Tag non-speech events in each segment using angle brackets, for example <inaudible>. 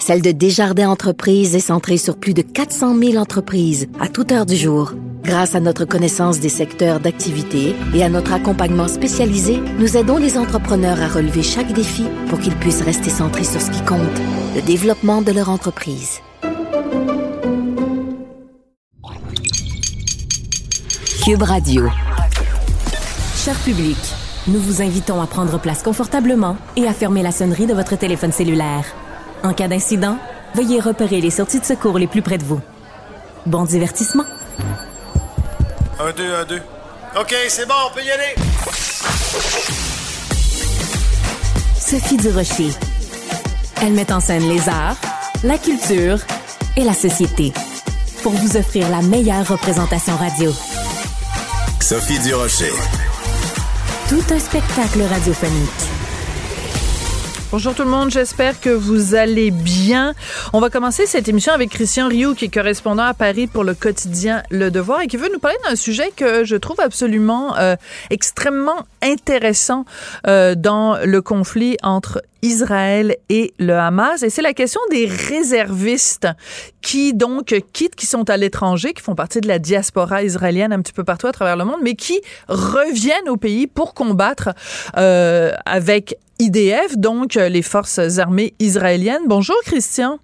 celle de Desjardins Entreprises est centrée sur plus de 400 000 entreprises à toute heure du jour. Grâce à notre connaissance des secteurs d'activité et à notre accompagnement spécialisé, nous aidons les entrepreneurs à relever chaque défi pour qu'ils puissent rester centrés sur ce qui compte, le développement de leur entreprise. Cube Radio. Cher public, nous vous invitons à prendre place confortablement et à fermer la sonnerie de votre téléphone cellulaire. En cas d'incident, veuillez repérer les sorties de secours les plus près de vous. Bon divertissement. Un, deux, un, deux. OK, c'est bon, on peut y aller. Sophie Durocher. Elle met en scène les arts, la culture et la société pour vous offrir la meilleure représentation radio. Sophie Durocher. Tout un spectacle radiophonique. Bonjour tout le monde, j'espère que vous allez bien. On va commencer cette émission avec Christian Rioux, qui est correspondant à Paris pour le quotidien Le Devoir et qui veut nous parler d'un sujet que je trouve absolument euh, extrêmement intéressant euh, dans le conflit entre Israël et le Hamas. Et c'est la question des réservistes qui donc quittent, qui sont à l'étranger, qui font partie de la diaspora israélienne un petit peu partout à travers le monde, mais qui reviennent au pays pour combattre euh, avec IDF, donc les forces armées israéliennes. Bonjour Christian.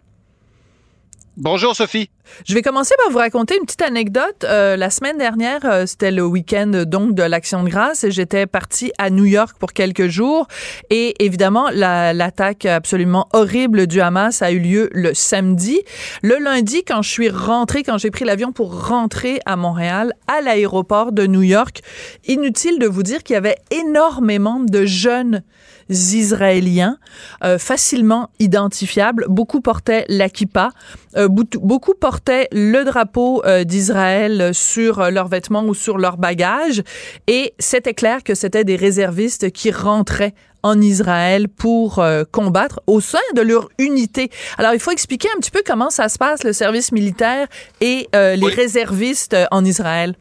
Bonjour Sophie. Je vais commencer par vous raconter une petite anecdote. Euh, la semaine dernière, euh, c'était le week-end donc de l'Action de grâce et j'étais partie à New York pour quelques jours. Et évidemment, l'attaque absolument horrible du Hamas a eu lieu le samedi. Le lundi, quand je suis rentrée, quand j'ai pris l'avion pour rentrer à Montréal, à l'aéroport de New York, inutile de vous dire qu'il y avait énormément de jeunes israéliens euh, facilement identifiables. Beaucoup portaient l'Akipa, euh, beaucoup portaient le drapeau euh, d'Israël sur leurs vêtements ou sur leurs bagages. Et c'était clair que c'était des réservistes qui rentraient en Israël pour combattre au sein de leur unité. Alors, il faut expliquer un petit peu comment ça se passe, le service militaire et les réservistes en Israël.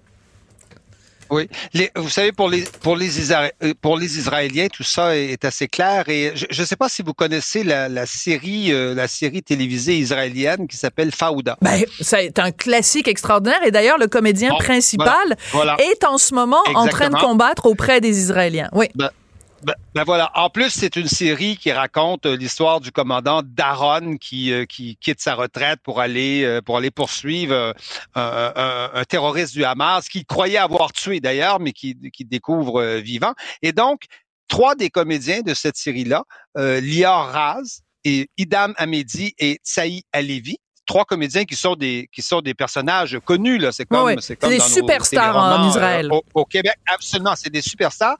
Oui, vous savez pour les pour les pour les Israéliens tout ça est, assez clair et je ne sais pas si vous connaissez la, série euh, la série télévisée israélienne qui s'appelle Fauda. Ben c'est un classique extraordinaire et d'ailleurs le comédien principal est en ce moment en train de combattre auprès des Israéliens. Oui. Ben, ben, ben, voilà. En plus, c'est une série qui raconte euh, l'histoire du commandant Daron qui, euh, qui quitte sa retraite pour aller euh, pour aller poursuivre un, terroriste du Hamas qu'il croyait avoir tué d'ailleurs, mais qui, qui découvre vivant. Et donc, trois des comédiens de cette série-là, Lior Raz et Idam Hamedi et Tsaï Alevi, trois comédiens qui sont des qui sont des personnages connus là. C'est comme c'est comme des superstars en Israël. au, Québec. Absolument c'est des superstars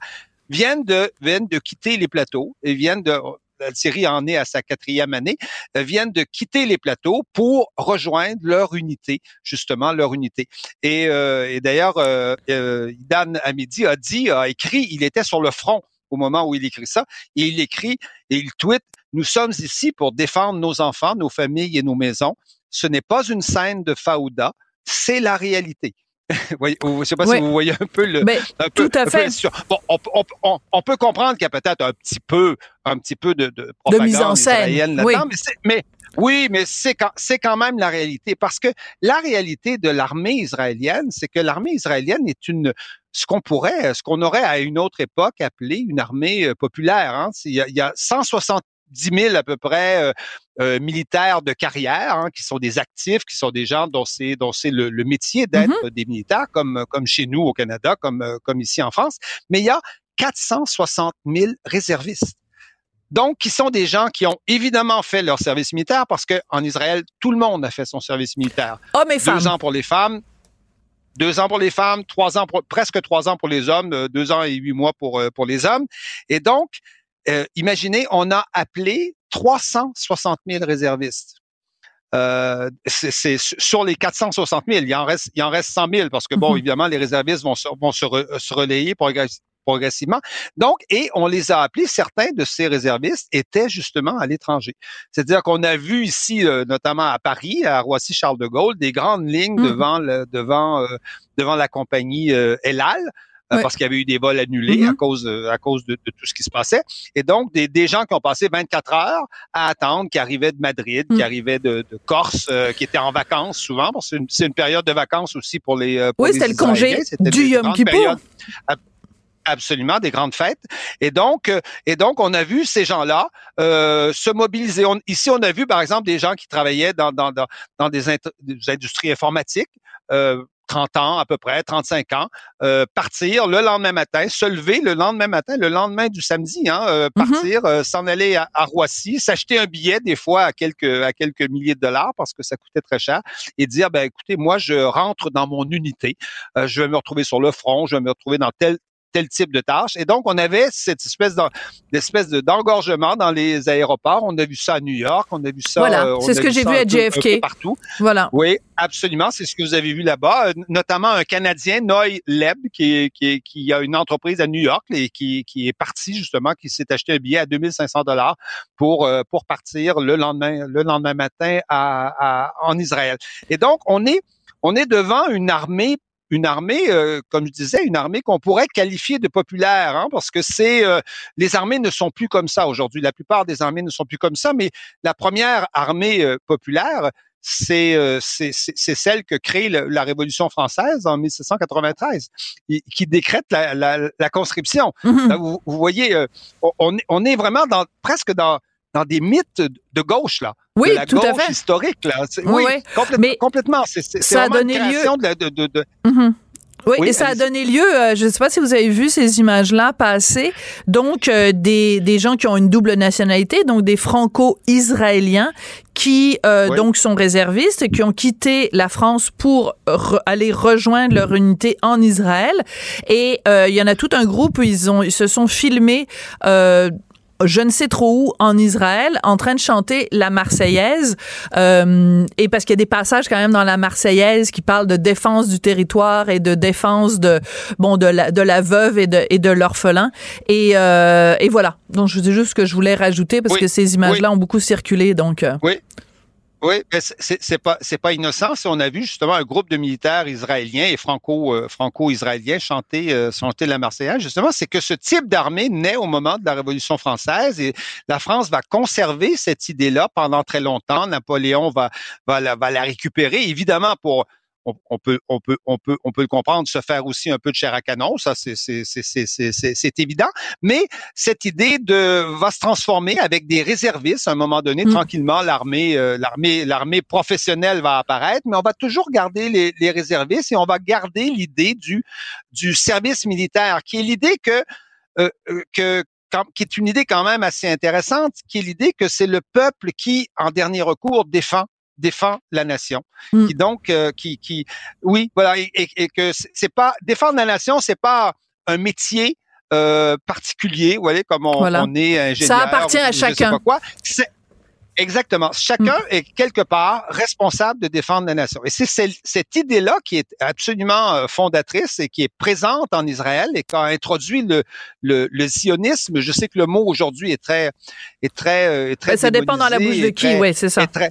viennent de, viennent de quitter les plateaux et viennent de, la série en est à sa quatrième année, euh, viennent de quitter les plateaux pour rejoindre leur unité, justement leur unité. Et, euh, et d'ailleurs, euh, euh, Dan Hamidi a dit, a écrit, il était sur le front au moment où il écrit ça, et il écrit et il tweet, nous sommes ici pour défendre nos enfants, nos familles et nos maisons. Ce n'est pas une scène de Faouda, c'est la réalité. <laughs> je ne sais pas si vous voyez un peu le. Mais, tout à fait. bon, on, on, on, peut comprendre qu'il y a peut-être un petit peu, un petit peu de, de, de mise en scène. Oui. Mais, mais, oui, mais c'est quand, c'est quand même la réalité parce que la réalité de l'armée israélienne, c'est que l'armée israélienne est une ce qu'on pourrait, ce qu'on aurait à une autre époque appelé une armée euh, populaire. Hein. Il, y a, il y a 160 10 000 à peu près euh, euh, militaires de carrière, hein, qui sont des actifs, qui sont des gens dont c'est dont c'est le, métier d'être mm-hmm. des militaires, comme comme chez nous au Canada, comme comme ici en France. Mais il y a 460 000 réservistes. Donc, qui sont des gens qui ont évidemment fait leur service militaire parce que en Israël, tout le monde a fait son service militaire. Hommes et femmes. Deux ans pour les femmes, deux ans pour les femmes, trois ans pour, presque trois ans pour les hommes, deux ans et huit mois pour pour les hommes. Et donc, euh, imaginez, on a appelé 360 000 réservistes. Euh, c'est sur les 460 000, il en reste, il en reste 100 000 parce que bon, mm-hmm. évidemment, les réservistes vont, se, vont se, relayer progressivement. Donc, et on les a appelés, certains de ces réservistes étaient justement à l'étranger. C'est-à-dire qu'on a vu ici, notamment à Paris, à Roissy-Charles de Gaulle, des grandes lignes mmh. devant le, devant devant la compagnie El Al euh, parce qu'il y avait eu des vols annulés à mm-hmm. cause à cause de, tout ce qui se passait. Et donc des, des gens qui ont passé 24 heures à attendre, qui arrivaient de Madrid, qui mm. arrivaient de, de Corse, euh, qui étaient en vacances souvent, parce que c'est une, période de vacances aussi pour les euh, pour oui, c'était le congé du Yom Kippour. Absolument, des grandes fêtes. Et donc, et donc, on a vu ces gens-là euh, se mobiliser. ici, on a vu, par exemple, des gens qui travaillaient dans, dans, dans, dans des, des, industries informatiques. Euh, 30 ans à peu près, 35 ans, euh, partir le lendemain matin, se lever le lendemain matin, le lendemain du samedi, hein, euh, mm-hmm. partir, euh, s'en aller à, Roissy, s'acheter un billet des fois à quelques à quelques milliers de dollars parce que ça coûtait très cher et dire ben écoutez moi je rentre dans mon unité, je vais me retrouver sur le front, je vais me retrouver dans tel tel type de tâche. Et donc, on avait cette espèce d'espèce d'engorgement dans les aéroports. On a vu ça à New York, on a vu ça. Voilà, euh, c'est ce que j'ai vu à JFK. partout. Voilà. Oui, absolument. C'est ce que vous avez vu là-bas. Euh, notamment un Canadien, Noy Leb, qui, qui, qui a une entreprise à New York et qui, qui est parti justement, qui s'est acheté un billet à 2500 dollars pour euh, pour partir le lendemain le lendemain matin à, à, en Israël. Et donc, on est on est devant une armée une armée, euh, comme je disais, une armée qu'on pourrait qualifier de populaire, hein, parce que c'est euh, les armées ne sont plus comme ça aujourd'hui. La plupart des armées ne sont plus comme ça, mais la première armée euh, populaire, c'est c'est celle que crée la Révolution française en 1793, qui décrète la, la, la conscription. Mm-hmm. Vous, vous, voyez, on, on est vraiment dans presque dans dans des mythes de gauche là. Oui, de la tout gauche à fait. historique là. Oui, oui, complètement. Mais complètement. C'est ça a donné lieu. De, de, de, mm-hmm. Oui, et ça a donné lieu, euh, je ne sais pas si vous avez vu ces images-là passer, donc euh, des, des gens qui ont une double nationalité, donc des franco-israéliens qui euh, donc sont réservistes, qui ont quitté la France pour aller rejoindre leur unité en Israël. Et il y en a tout un groupe où ils ont ils se sont filmés je ne sais trop où en Israël en train de chanter la Marseillaise. Euh, et parce qu'il y a des passages quand même dans la Marseillaise qui parlent de défense du territoire et de défense de bon de la de la veuve et de et de l'orphelin. Et euh, et voilà. Donc je vous dis juste ce que je voulais rajouter parce que ces images là ont beaucoup circulé donc euh. oui oui, c'est pas c'est pas innocent. On a vu justement un groupe de militaires israéliens et franco euh, chanter euh, chanter la Marseillaise. Justement, c'est que ce type d'armée naît au moment de la Révolution française et la France va conserver cette idée-là pendant très longtemps. Napoléon va va la récupérer évidemment pour on, peut, on peut, on peut, on peut le comprendre, se faire aussi un peu de chair à canon, ça c'est c'est évident. Mais cette idée de va se transformer avec des réservistes à un moment donné, mmh. tranquillement, l'armée, euh, l'armée, l'armée professionnelle va apparaître, mais on va toujours garder les, les réservistes et on va garder l'idée du du service militaire, qui est l'idée que euh, euh, que qui est une idée quand même assez intéressante, qui est l'idée que c'est le peuple qui, en dernier recours, défend défend la nation. Mm. Qui donc, euh, qui, qui, oui, voilà, et, et, que c'est pas défendre la nation, c'est pas un métier euh, particulier, vous voyez, comme on, on est ingénieur. Ça appartient à chacun. quoi. Exactement. Chacun mm. est quelque part responsable de défendre la nation. Et c'est cette idée-là qui est absolument euh, fondatrice et qui est présente en Israël et qui a introduit le, le, le sionisme. Je sais que le mot aujourd'hui est très, est très, est très. Ben, ça dépend dans la bouche de qui, oui, c'est ça. Très,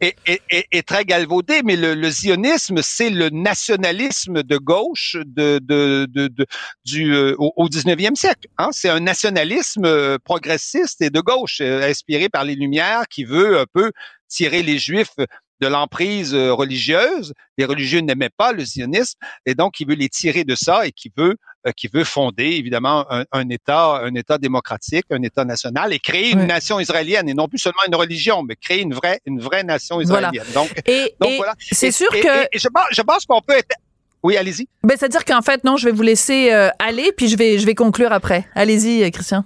est, très galvaudé, mais le, zionisme, c'est le nationalisme de gauche de, de, de, du, euh, au, 19e siècle. Hein? C'est un nationalisme euh, progressiste et de gauche, euh, inspiré par les Lumières, qui veut un peu tirer les Juifs de l'emprise euh, religieuse. Les religieux n'aimaient pas le sionisme et donc il veut les tirer de ça et qui veut euh, qui veut fonder évidemment un, État un État démocratique, un État national et créer une nation israélienne et non plus seulement une religion, mais créer une vraie une vraie nation israélienne. Donc, et, donc voilà. C'est sûr que je pense, je pense qu'on peut être oui, allez-y. Ben, c'est-à-dire qu'en fait, non, je vais vous laisser euh, aller, puis je vais, je vais conclure après. Allez-y, Christian.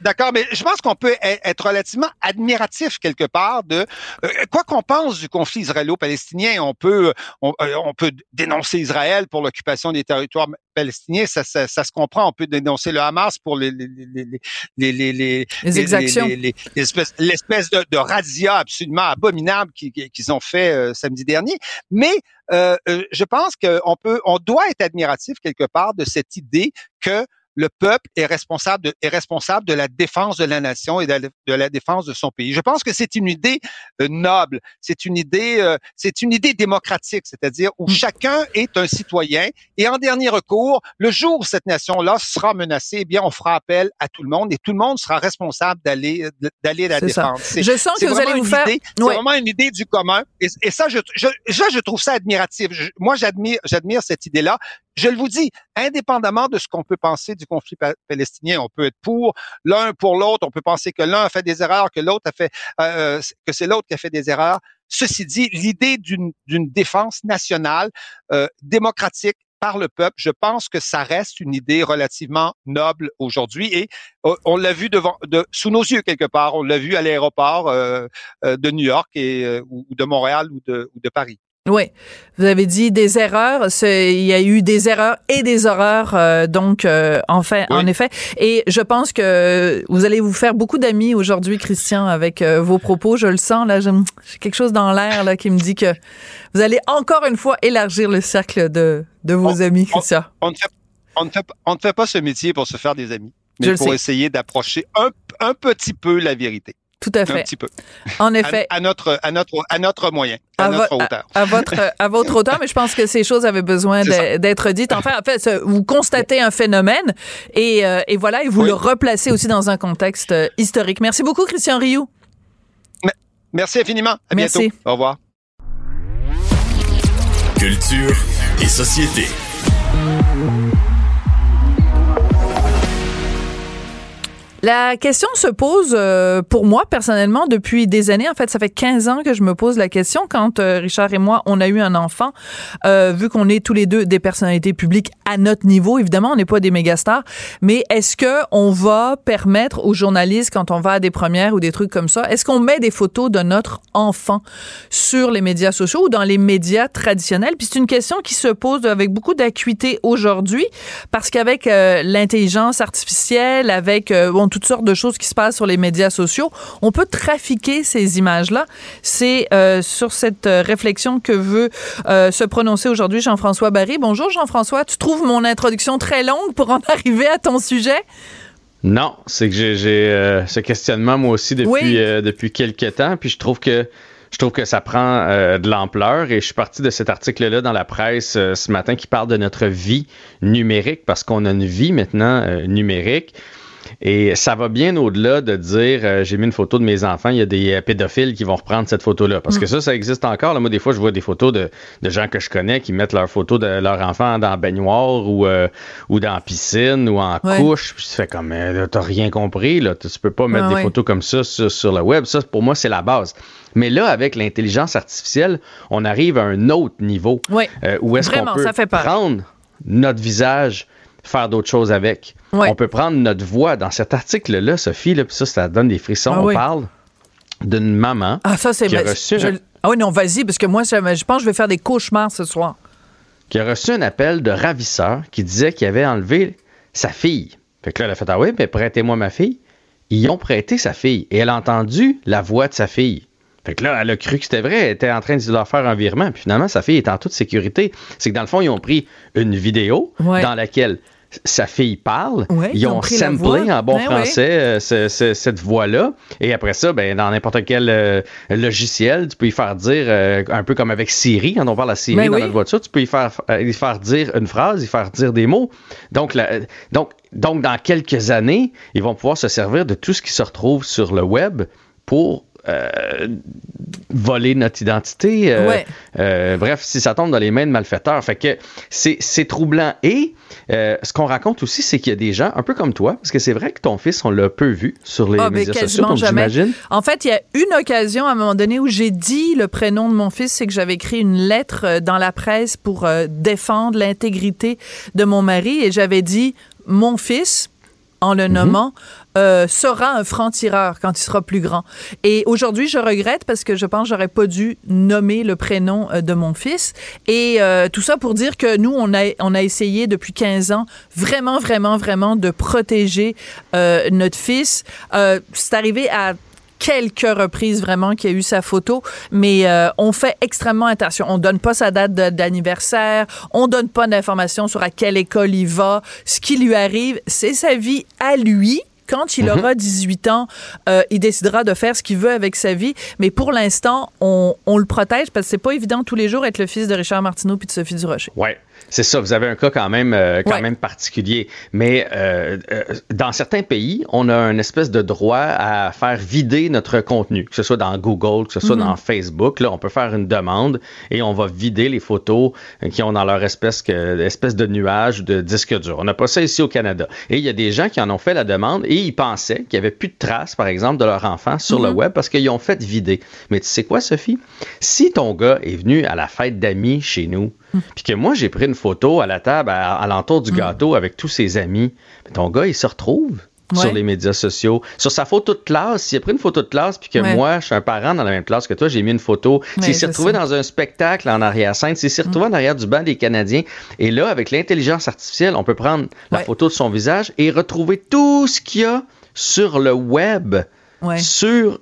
D'accord, mais je pense qu'on peut e-, être relativement admiratif quelque part de euh, quoi qu'on pense du conflit israélo-palestinien. On peut on, euh, on, peut dénoncer Israël pour l'occupation des territoires palestiniens, ça, ça, ça, se comprend. On peut dénoncer le Hamas pour les les les les les, les exactions, l'espèce de, de razzia absolument abominable qu'ils ont fait euh, samedi dernier. Mais euh, je pense qu'on peut, on doit être admiratif quelque part de cette idée que le peuple est responsable de, est responsable de la défense de la nation et de la, défense de son pays. Je pense que c'est une idée euh, noble, c'est une idée, euh, c'est une idée démocratique, c'est-à-dire où mm. chacun est un citoyen et en dernier recours, le jour où cette nation-là sera menacée, eh bien, on fera appel à tout le monde et tout le monde sera responsable d'aller d'aller la défendre. Je sens que vous allez vous faire. C'est vraiment une idée du commun et, et ça, je, je, je trouve ça admiratif. moi, j'admire, j'admire cette idée-là. Je le vous dis, indépendamment de ce qu'on peut penser du conflit palestinien, on peut être pour l'un pour l'autre, on peut penser que l'un a fait des erreurs, que l'autre a fait, euh, que c'est l'autre qui a fait des erreurs. Ceci dit, l'idée d'une défense nationale euh, démocratique par le peuple, je pense que ça reste une idée relativement noble aujourd'hui et euh, on l'a vu devant, de, sous nos yeux quelque part. On l'a vu à l'aéroport euh, de New York et ou de Montréal ou de Paris. Oui, vous avez dit des erreurs. Il y a eu des erreurs et des horreurs, euh, donc euh, en fait, en effet. Et je pense que vous allez vous faire beaucoup d'amis aujourd'hui, Christian, avec euh, vos propos. Je le sens là. J'ai quelque chose dans l'air là qui me dit que vous allez encore une fois élargir le cercle de, de vos amis, Christian. On, ne fait, on, ne fait, on ne fait pas ce métier pour se faire des amis, mais pour essayer d'approcher un, un petit peu la vérité. Tout à fait. Un petit peu. En effet. À, notre, à, notre, à notre moyen, à, notre hauteur. À, votre, à votre <laughs> hauteur, mais je pense que ces choses avaient besoin d'être dites. Enfin, en fait, vous constatez un phénomène et, euh, et voilà, et vous le replacez aussi dans un contexte euh, historique. Merci beaucoup, Christian Rioux. Merci infiniment. À bientôt. Au revoir. Culture et société. La question se pose euh, pour moi personnellement depuis des années. En fait, ça fait 15 ans que je me pose la question quand euh, Richard et moi, on a eu un enfant. Euh, vu qu'on est tous les deux des personnalités publiques à notre niveau, évidemment, on n'est pas des mégastars, mais est-ce que on va permettre aux journalistes quand on va à des premières ou des trucs comme ça, est-ce qu'on met des photos de notre enfant sur les médias sociaux ou dans les médias traditionnels? Puis c'est une question qui se pose avec beaucoup d'acuité aujourd'hui parce qu'avec l'intelligence artificielle, avec bon, toutes sortes de choses qui se passent sur les médias sociaux. On peut trafiquer ces images-là. C'est euh, sur cette euh, réflexion que veut euh, se prononcer aujourd'hui Jean-François Barry. Bonjour Jean-François. Tu trouves mon introduction très longue pour en <laughs> arriver à ton sujet? Non, c'est que j'ai ce questionnement moi aussi depuis, depuis quelques temps. Puis je trouve que je trouve que ça prend de l'ampleur et je suis parti de cet article-là dans la presse ce matin qui parle de notre vie numérique parce qu'on a une vie maintenant numérique. Et ça va bien au-delà de dire euh, j'ai mis une photo de mes enfants, il y a des euh, pédophiles qui vont reprendre cette photo-là. Parce que mm. ça, ça existe encore. Là, moi, des fois, je vois des photos de, de gens que je connais qui mettent leurs photos de leurs enfants dans la baignoire ou, euh, ou dans la piscine ou en couche. Puis tu fais comme t'as rien compris. Là. Tu peux pas mettre des photos comme ça sur, le web. Ça, pour moi, c'est la base. Mais là, avec l'intelligence artificielle, on arrive à un autre niveau. où est-ce qu'on peut prendre notre visage faire d'autres choses avec. On peut prendre notre voix. Dans cet article-là, Sophie, là, ça, ça donne des frissons. Ah on parle d'une maman ah, ça, c'est qui a reçu... Ah oui, non, vas-y, parce que moi, je, pense que je vais faire des cauchemars ce soir. Qui a reçu un appel de ravisseur qui disait qu'il avait enlevé sa fille. Fait que là, elle a fait Ah oui, mais prêtez-moi ma fille. Ils ont prêté sa fille et elle a entendu la voix de sa fille. Fait que là, elle a cru que c'était vrai, elle était en train de leur faire un virement. Puis finalement, sa fille est en toute sécurité. C'est que dans le fond, ils ont pris une vidéo dans laquelle sa fille parle. ils, ont, samplé en bon ben français euh, cette voix-là. Et après ça, ben, dans n'importe quel euh, logiciel, tu peux y faire dire, euh, un peu comme avec Siri, quand on parle à Siri ben dans notre voiture, tu peux y faire, y faire dire une phrase, y faire dire des mots. Donc, donc, donc, dans quelques années, ils vont pouvoir se servir de tout ce qui se retrouve sur le web pour euh, voler notre identité. Euh, euh, bref, si ça tombe dans les mains de malfaiteurs. Fait que c'est troublant. Et ce qu'on raconte aussi, c'est qu'il y a des gens, un peu comme toi, parce que c'est vrai que ton fils, on l'a peu vu sur les ah, médias sociaux, donc j'imagine. En fait, il y a une occasion à un moment donné où j'ai dit le prénom de mon fils, c'est que j'avais écrit une lettre dans la presse pour défendre l'intégrité de mon mari et j'avais dit mon fils en le mhm. nommant, euh, sera un franc-tireur quand il sera plus grand. Et aujourd'hui, je regrette parce que je pense que j'aurais pas dû nommer le prénom euh, de mon fils. Et euh, tout ça pour dire que nous, on a, on a essayé depuis 15 ans vraiment, vraiment, vraiment de protéger notre fils. c'est arrivé à quelques reprises vraiment qu'il y a eu sa photo, mais euh, on fait extrêmement attention. On donne pas sa date d'anniversaire, on donne pas d'informations sur à quelle école il va. Ce qui lui arrive, c'est sa vie à lui quand il Mhm. aura 18 ans, euh, il décidera de faire ce qu'il veut avec sa vie. Mais pour l'instant, on, on le protège parce que c'est pas évident tous les jours être le fils de Richard Martineau puis de Sophie Durocher. Ouais, c'est ça. Vous avez un cas quand même, euh, quand Ouais. même particulier. Mais euh, euh, dans certains pays, on a une espèce de droit à faire vider notre contenu, que ce soit dans Google, que ce soit Mhm. dans Facebook. Là, on peut faire une demande et on va vider les photos qui ont dans leur espèce, que, espèce de nuage ou de disque dur. On n'a pas ça ici au Canada. Et il y a des gens qui en ont fait la demande et ils pensaient qu'il n'y avait plus de traces, par exemple, de leur enfant sur le Mhm. web parce qu'ils ont fait vider. Mais tu sais quoi, Sophie? Si ton gars est venu à la fête d'amis chez nous, puis que moi, j'ai pris une photo à la table à, à l'entour du gâteau avec tous ses amis, mais ton gars, il se retrouve Ouais. sur les médias sociaux. Sur sa photo de classe, s'il a pris une photo de classe, puis que Ouais. moi, je suis un parent dans la même classe que toi, j'ai mis une photo. S'il s'est retrouvé ça. dans un spectacle en arrière-scène, s'il s'est retrouvé en arrière du banc des Canadiens, et là, avec l'intelligence artificielle, on peut prendre la photo de son visage et retrouver tout ce qu'il y a sur le web, sur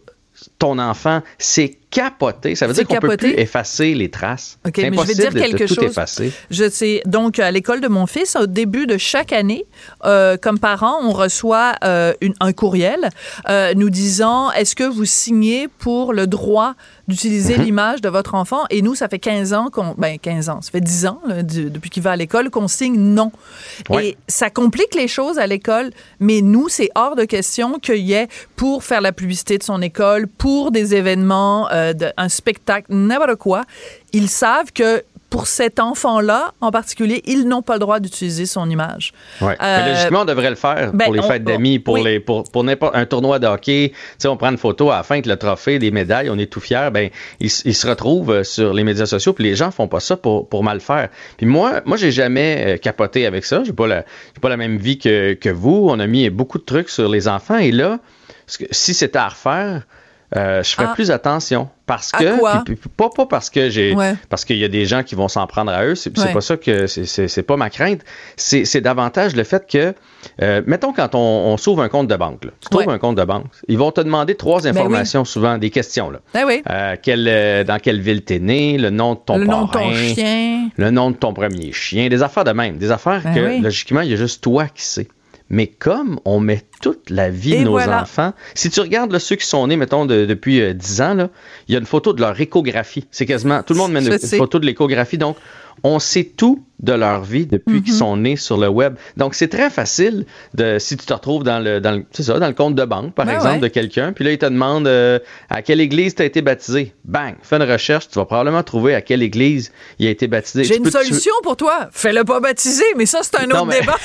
ton enfant. C'est capoté. Ça veut dire qu'on peut plus effacer les traces. OK, mais je vais dire de- de quelque tout chose. effacer. Je sais. Donc, à l'école de mon fils, au début de chaque année, euh, comme parent, on reçoit euh, une- un courriel euh, nous disant est-ce que vous signez pour le droit d'utiliser Mhm. l'image de votre enfant? Et nous, ça fait 15 ans qu'on. Ben, 15 ans. Ça fait 10 ans, là, du- depuis qu'il va à l'école, qu'on signe non. Ouais. Et ça complique les choses à l'école, mais nous, c'est hors de question qu'il y ait, pour faire la publicité de son école, pour des événements, euh, de- un spectacle, n'importe quoi, ils savent que pour cet enfant-là, en particulier, ils n'ont pas le droit d'utiliser son image. Ouais. Euh, Mais logiquement, on devrait le faire ben, pour les on- fêtes d'amis, pour, oui. les, pour, pour n'importe un tournoi de hockey. Tu sais, on prend une photo à la fin avec le trophée, des médailles, on est tout fiers. Ben, ils, ils se retrouvent euh, sur les médias sociaux, puis les gens font pas ça pour, pour mal faire. Puis moi, moi, j'ai jamais euh, capoté avec ça. J'ai pas la, pas la même vie que, que vous. On a mis beaucoup de trucs sur les enfants. Et là, si c'était à refaire, euh, je ferais Ah. plus attention parce À que quoi? puis- puis pas pas parce que j'ai Ouais. parce qu'il y a des gens qui vont s'en prendre à eux c'est Ouais. pas ça que c'est- pas ma crainte c'est davantage le fait que euh, mettons quand on, on s'ouvre un compte de banque là. tu trouves Ouais. un compte de banque ils vont te demander trois Ben oui. informations souvent des questions là Ben oui. Euh, quel, euh, dans quelle ville t'es né le nom de ton le nom de ton chien. le nom de ton premier chien, des affaires de même, des affaires Ben que oui. logiquement, il y a juste toi qui sais. Mais comme on met toute la vie Et de nos voilà. enfants, si tu regardes là, ceux qui sont nés, mettons, de- depuis euh, 10 ans, là, il y a une photo de leur échographie. C'est quasiment, tout le monde met une, photo de l'échographie. Donc, on sait tout de leur vie depuis qu'ils Mhm. sont nés sur le web. Donc, c'est très facile de, si tu te retrouves dans le, dans le, ça, dans le compte de banque, par Ben exemple, ouais. de quelqu'un, puis là, il te demande euh, à quelle église tu as été baptisé? Bang! Fais une recherche, tu vas probablement trouver à quelle église il a été baptisé. J'ai une tu- solution pour toi. Fais-le pas baptiser, mais ça, c'est un Non, autre mais- débat.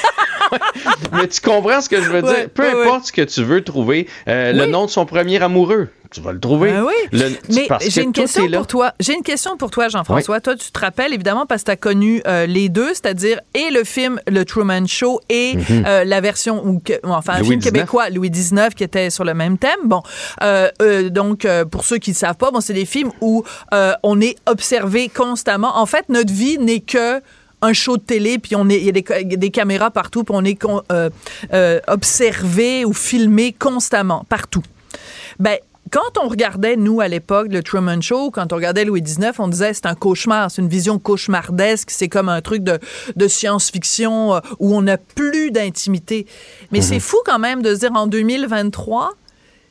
<laughs> Mais tu comprends ce que je veux Ouais, dire? Peu importe ce que tu veux trouver, euh, le nom de son premier amoureux, tu vas le trouver. Ben oui. Le- Mais j'ai une tout question pour toi. J'ai une question pour toi, Jean-François. Toi, tu te rappelles évidemment parce que tu as connu euh, les deux, c'est-à-dire et le film Le Truman Show et euh, la version ou enfin un Mhm. Louis film XIX. québécois Louis XIX qui était sur le même thème. Bon, euh, donc pour ceux qui ne savent pas, bon, c'est des films où on est observé constamment. En fait, notre vie n'est que un show de télé, puis on est, il y a des, caméras partout, puis on est euh, euh, observé ou filmé constamment, partout. Ben, quand on regardait, nous, à l'époque, le Truman Show, quand on regardait Louis XIX, on disait c'est un cauchemar, c'est une vision cauchemardesque, c'est comme un truc de, de science-fiction euh, où on n'a plus d'intimité. Mais c'est fou quand même de se dire en 2023,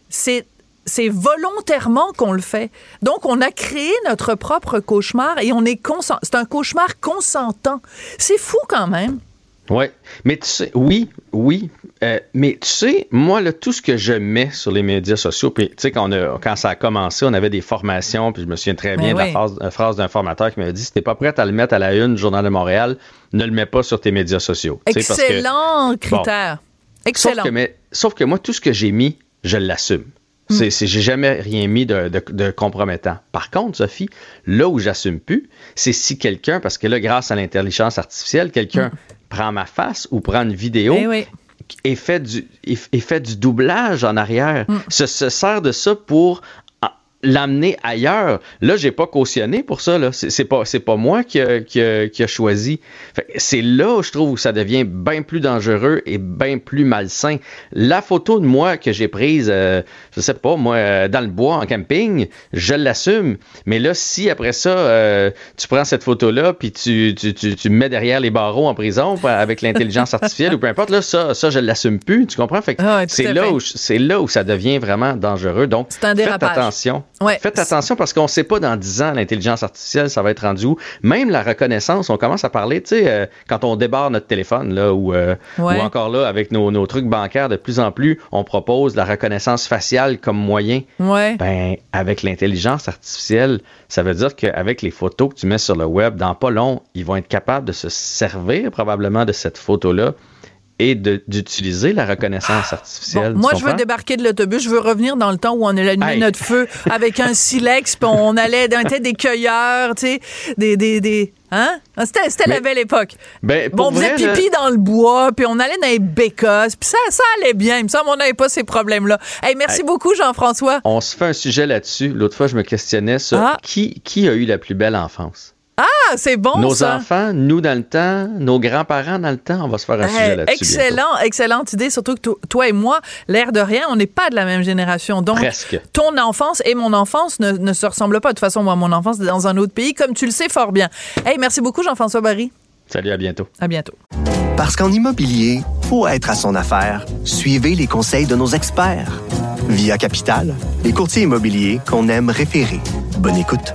c'est c'est volontairement qu'on le fait. Donc, on a créé notre propre cauchemar et on est consent. C'est un cauchemar consentant. C'est fou quand même. Oui, mais tu sais, oui, oui, euh, mais tu sais, moi, là, tout ce que je mets sur les médias sociaux, puis tu sais, quand, on a- quand ça a commencé, on avait des formations, puis je me souviens très bien Ben de la oui. phrase, la phrase d'un formateur qui m'avait dit si t'es pas prêt à le mettre à la une du Journal de Montréal, ne le mets pas sur tes médias sociaux. Parce que- Excellent critère. Excellent. Sauf que, mais, sauf que moi, tout ce que j'ai mis, je l'assume. Hmm. C'est, c'est- j'ai jamais rien mis de, de- de compromettant. Par contre, Sophie, là où j'assume plus, c'est si quelqu'un, parce que là, grâce à l'intelligence artificielle, quelqu'un prend ma face ou prend une vidéo. Eh oui. et, fait du, et, et fait du doublage en arrière, Hmm. se, se sert de ça pour ah, l'amener ailleurs. Là, j'ai pas cautionné pour ça. Là. C'est, c'est pas, c'est pas moi qui a, qui a- qui a choisi. Fait c'est là où je trouve où ça devient bien plus dangereux et bien plus malsain. La photo de moi que j'ai prise, euh, je sais pas, moi, euh, dans le bois, en camping, je l'assume. Mais là, si après ça, euh, tu prends cette photo-là, puis tu, tu, tu, tu, mets derrière les barreaux en prison avec l'intelligence artificielle ou peu importe, là, ça, ça je l'assume plus. Tu comprends? Fait que ah c'est là, où, c'est là où ça devient vraiment dangereux. Donc, faites attention. Faites attention parce qu'on ne sait pas dans 10 ans, l'intelligence artificielle, ça va être rendu où. Même la reconnaissance, on commence à parler, tu sais, euh, quand on débarre notre téléphone, là, ou, euh, ou encore là, avec nos, nos, trucs bancaires, de plus en plus, on propose la reconnaissance faciale comme moyen. Ouais. Ben, avec l'intelligence artificielle, ça veut dire qu'avec les photos que tu mets sur le web, dans pas long, ils vont être capables de se servir probablement de cette photo-là et d'utiliser la reconnaissance artificielle. moi, je veux débarquer de l'autobus. Je veux revenir dans le temps où on allumait notre feu avec un silex, puis on allait, on était des cueilleurs, tu sais, des, des, des, Hein? Ah, c'était la belle époque. Ben, bon, on faisait pipi dans le bois, puis on allait dans les bécosses, puis ça, ça allait bien. Il me semble qu'on n'avait pas ces problèmes-là. Hey, merci beaucoup, Jean-François. On se fait un sujet là-dessus. L'autre fois, je me questionnais sur ah. qui, qui a eu la plus belle enfance? Ah, c'est bon Nos enfants, nous dans le temps, nos grands-parents dans le temps, on va se faire un sujet là-dessus. Excellent, excellente idée, surtout que toi et moi, l'air de rien, on n'est pas de la même génération. Donc, ton enfance et mon enfance ne, se ressemblent pas. De toute façon, moi, mon enfance, dans un autre pays, comme tu le sais fort bien. Hey, merci beaucoup, Jean-François Barry. Salut, à bientôt. À bientôt. Parce qu'en immobilier, pour être à son affaire, suivez les conseils de nos experts. Via Capital, les courtiers immobiliers qu'on aime référer. Bonne écoute.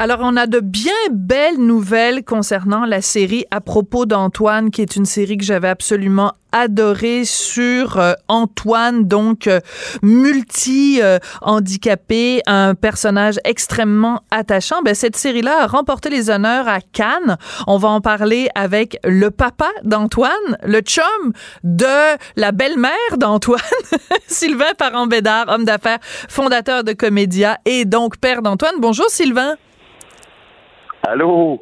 Alors, on a de bien belles nouvelles concernant la série à propos d'Antoine, qui est une série que j'avais absolument adorée sur euh, Antoine, donc euh, multi-handicapé, un personnage extrêmement attachant. Ben, cette série-là a remporté les honneurs à Cannes. On va en parler avec le papa d'Antoine, le chum de la belle-mère d'Antoine, <laughs> Sylvain Parent-Bédard, homme d'affaires, fondateur de Comédia et donc père d'Antoine. Bonjour Sylvain. Allô?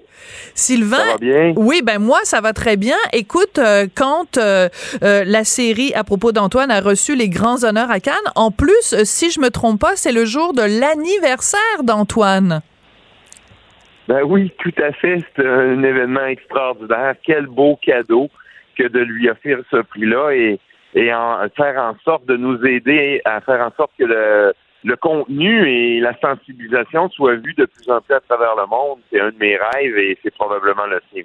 Sylvain, ça va bien? oui, ben moi ça va très bien. Écoute, euh, quand euh, euh, la série à propos d'Antoine a reçu les grands honneurs à Cannes, en plus, si je me trompe pas, c'est le jour de l'anniversaire d'Antoine. Ben oui, tout à fait. C'est un événement extraordinaire. Quel beau cadeau que de lui offrir ce prix-là et, et en, faire en sorte de nous aider à faire en sorte que le le contenu et la sensibilisation soient vus de plus en plus à travers le monde. C'est un de mes rêves et c'est probablement le sien.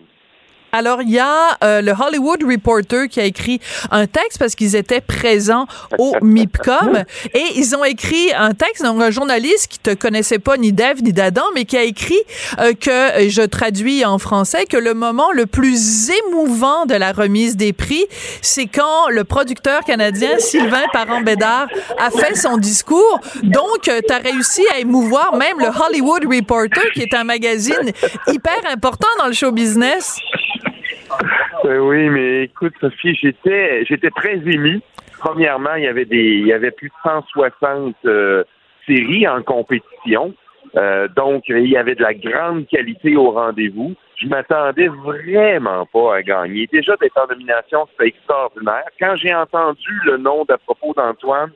Alors, il y a euh, le Hollywood Reporter qui a écrit un texte parce qu'ils étaient présents au MIPCOM <laughs> et ils ont écrit un texte, donc un journaliste qui te connaissait pas ni d'Ève ni d'Adam, mais qui a écrit euh, que, je traduis en français, que le moment le plus émouvant de la remise des prix, c'est quand le producteur canadien Sylvain Parent-Bédard a fait son discours. Donc, euh, tu as réussi à émouvoir même le Hollywood Reporter, qui est un magazine hyper important dans le show business. Ben oui, mais écoute, Sophie, j'étais j'étais très ému. Premièrement, il y avait des il y avait plus de 160 euh, séries en compétition. Euh, donc, il y avait de la grande qualité au rendez-vous. Je m'attendais vraiment pas à gagner. Déjà d'être en nomination, c'était extraordinaire. Quand j'ai entendu le nom d'à propos d'Antoine,